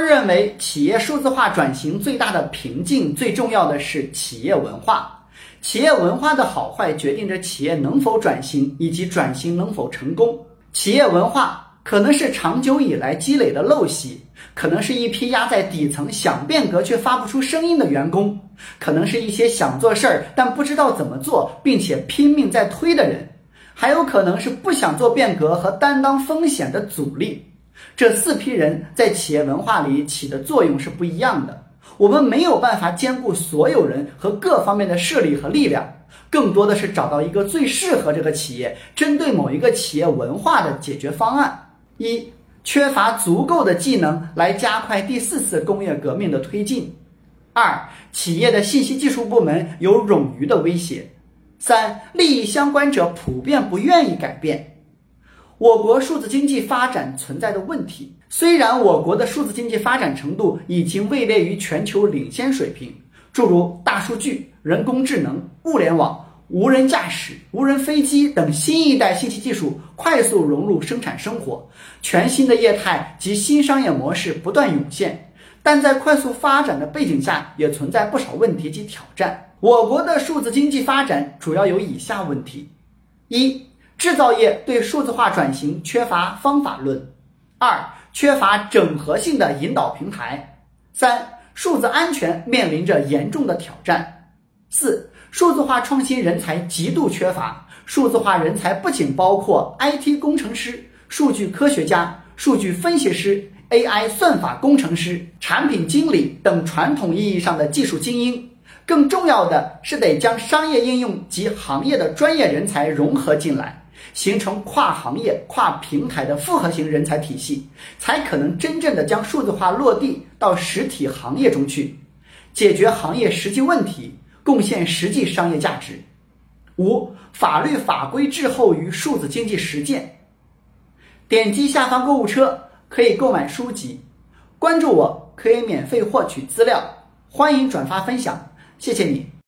认为，企业数字化转型最大的瓶颈，最重要的是企业文化。企业文化的好坏，决定着企业能否转型，以及转型能否成功。企业文化可能是长久以来积累的陋习，可能是一批压在底层想变革却发不出声音的员工，可能是一些想做事儿但不知道怎么做，并且拼命在推的人，还有可能是不想做变革和担当风险的阻力。这四批人在企业文化里起的作用是不一样的。我们没有办法兼顾所有人和各方面的势力和力量，更多的是找到一个最适合这个企业、针对某一个企业文化的解决方案。一、缺乏足够的技能来加快第四次工业革命的推进；二、企业的信息技术部门有冗余的威胁；三、利益相关者普遍不愿意改变。我国数字经济发展存在的问题，虽然我国的数字经济发展程度已经位列于全球领先水平，诸如大数据、人工智能、物联网、无人驾驶、无人飞机等新一代信息技术快速融入生产生活，全新的业态及新商业模式不断涌现，但在快速发展的背景下，也存在不少问题及挑战。我国的数字经济发展主要有以下问题：一。制造业对数字化转型缺乏方法论，二缺乏整合性的引导平台，三数字安全面临着严重的挑战，四数字化创新人才极度缺乏。数字化人才不仅包括 IT 工程师、数据科学家、数据分析师、AI 算法工程师、产品经理等传统意义上的技术精英，更重要的是得将商业应用及行业的专业人才融合进来。形成跨行业、跨平台的复合型人才体系，才可能真正的将数字化落地到实体行业中去，解决行业实际问题，贡献实际商业价值。五、法律法规滞后于数字经济实践。点击下方购物车可以购买书籍，关注我可以免费获取资料，欢迎转发分享，谢谢你。